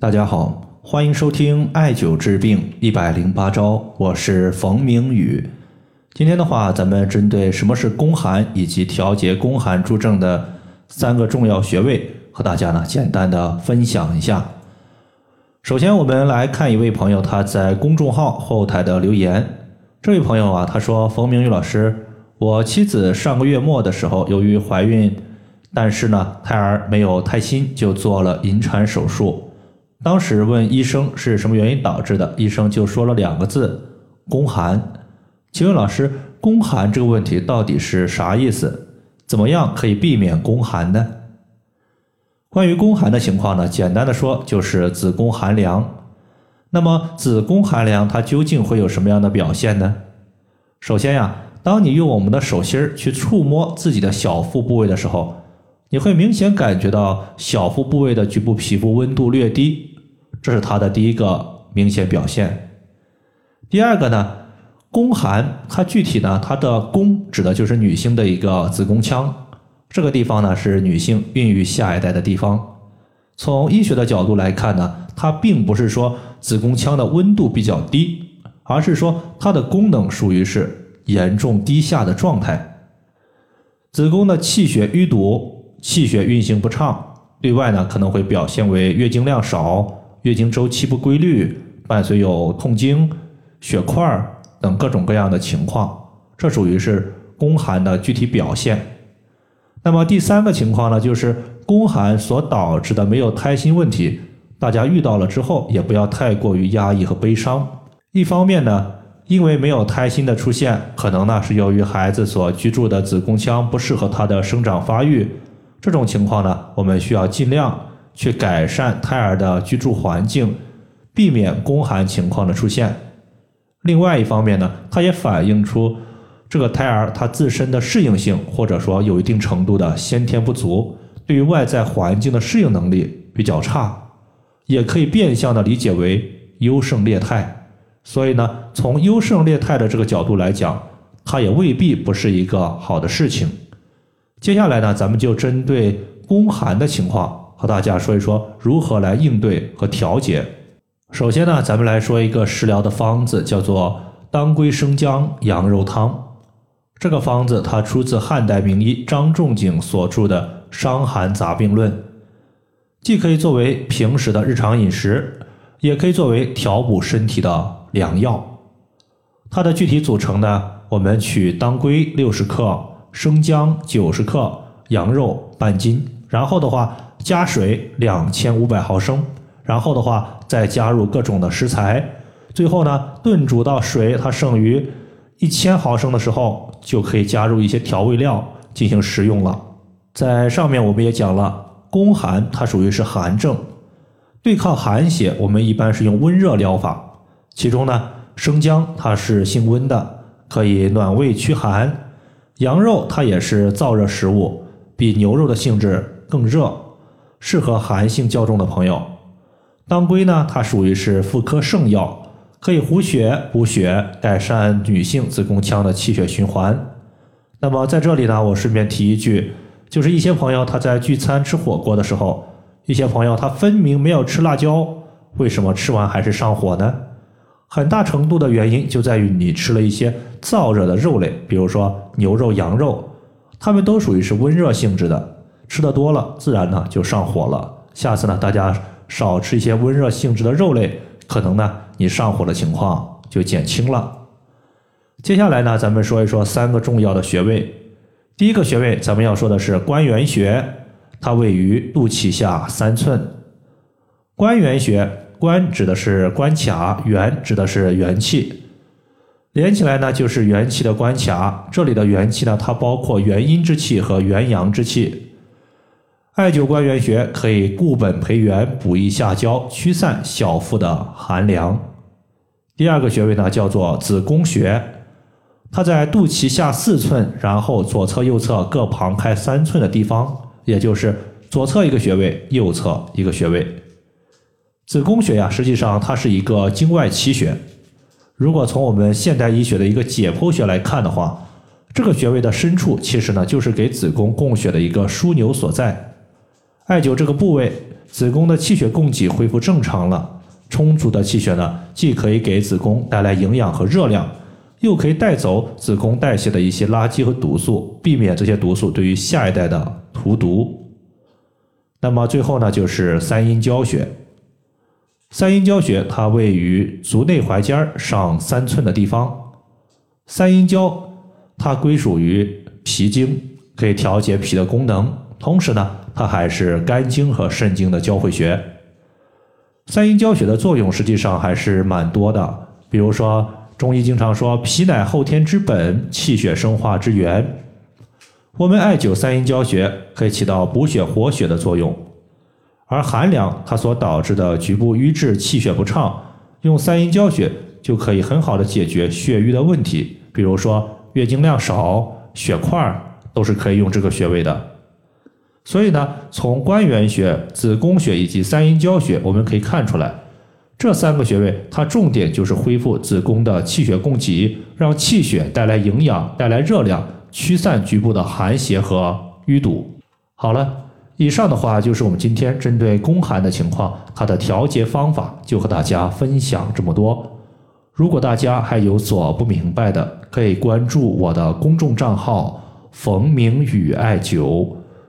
大家好，欢迎收听艾灸治病一百零八招，我是冯明宇。今天的话，咱们针对什么是宫寒以及调节宫寒诸症的三个重要穴位，和大家呢简单的分享一下。首先，我们来看一位朋友他在公众号后台的留言。这位朋友啊，他说：“冯明宇老师，我妻子上个月末的时候，由于怀孕，但是呢胎儿没有胎心，就做了引产手术。当时问医生是什么原因导致的，医生就说了两个字：宫寒。”请问老师，宫寒这个问题到底是啥意思？怎么样可以避免宫寒呢？关于宫寒的情况呢，简单的说就是子宫寒凉。那么子宫寒凉它究竟会有什么样的表现呢？首先呀，当你用我们的手心儿去触摸自己的小腹部位的时候，你会明显感觉到小腹部位的局部皮肤温度略低，这是它的第一个明显表现。第二个呢？宫寒，它具体呢，它的宫指的就是女性的一个子宫腔，这个地方呢是女性孕育下一代的地方。从医学的角度来看呢，它并不是说子宫腔的温度比较低，而是说它的功能属于是严重低下的状态。子宫的气血淤堵，气血运行不畅，对外呢可能会表现为月经量少、月经周期不规律，伴随有痛经、血块。等各种各样的情况，这属于是宫寒的具体表现。那么第三个情况呢，就是宫寒所导致的没有胎心问题，大家遇到了之后也不要太过于压抑和悲伤。一方面呢，因为没有胎心的出现，可能呢是由于孩子所居住的子宫腔不适合他的生长发育，这种情况呢，我们需要尽量去改善胎儿的居住环境，避免宫寒情况的出现。另外一方面呢，它也反映出这个胎儿它自身的适应性，或者说有一定程度的先天不足，对于外在环境的适应能力比较差，也可以变相的理解为优胜劣汰。所以呢，从优胜劣汰的这个角度来讲，它也未必不是一个好的事情。接下来呢，咱们就针对宫寒的情况和大家说一说如何来应对和调节。首先呢，咱们来说一个食疗的方子，叫做当归生姜羊肉汤。这个方子它出自汉代名医张仲景所著的《伤寒杂病论》，既可以作为平时的日常饮食，也可以作为调补身体的良药。它的具体组成呢，我们取当归六十克、生姜九十克、羊肉半斤，然后的话加水两千五百毫升。然后的话，再加入各种的食材，最后呢，炖煮到水它剩余一千毫升的时候，就可以加入一些调味料进行食用了。在上面我们也讲了，宫寒它属于是寒症，对抗寒邪，我们一般是用温热疗法。其中呢，生姜它是性温的，可以暖胃驱寒；羊肉它也是燥热食物，比牛肉的性质更热，适合寒性较重的朋友。当归呢，它属于是妇科圣药，可以补血、补血，改善女性子宫腔的气血循环。那么在这里呢，我顺便提一句，就是一些朋友他在聚餐吃火锅的时候，一些朋友他分明没有吃辣椒，为什么吃完还是上火呢？很大程度的原因就在于你吃了一些燥热的肉类，比如说牛肉、羊肉，它们都属于是温热性质的，吃的多了，自然呢就上火了。下次呢，大家。少吃一些温热性质的肉类，可能呢你上火的情况就减轻了。接下来呢，咱们说一说三个重要的穴位。第一个穴位，咱们要说的是关元穴，它位于肚脐下三寸。关元穴，关指的是关卡，元指的是元气，连起来呢就是元气的关卡。这里的元气呢，它包括元阴之气和元阳之气。艾灸关元穴可以固本培元、补益下焦、驱散小腹的寒凉。第二个穴位呢，叫做子宫穴，它在肚脐下四寸，然后左侧、右侧各旁开三寸的地方，也就是左侧一个穴位，右侧一个穴位。子宫穴呀，实际上它是一个经外奇穴。如果从我们现代医学的一个解剖学来看的话，这个穴位的深处其实呢，就是给子宫供血的一个枢纽所在。艾灸这个部位子宫的气血供给恢复正常了。充足的气血呢，既可以给子宫带来营养和热量，又可以带走子宫代谢的一些垃圾和毒素，避免这些毒素对于下一代的荼毒。那么最后呢，就是三阴交穴。三阴交穴它位于足内踝尖上三寸的地方。三阴交它归属于脾经，可以调节脾的功能，同时呢，它还是肝经和肾经的交汇穴。三阴交穴的作用实际上还是蛮多的，比如说中医经常说脾乃后天之本，气血生化之源。我们艾灸三阴交穴可以起到补血活血的作用，而寒凉它所导致的局部瘀滞、气血不畅，用三阴交穴就可以很好的解决血瘀的问题，比如说月经量少、血块都是可以用这个穴位的。所以呢，从关元穴、子宫穴以及三阴交穴，我们可以看出来，这三个穴位它重点就是恢复子宫的气血供给，让气血带来营养、带来热量，驱散局部的寒邪和淤堵。好了，以上的话就是我们今天针对宫寒的情况，它的调节方法就和大家分享这么多。如果大家还有所不明白的，可以关注我的公众账号“冯明宇艾灸”。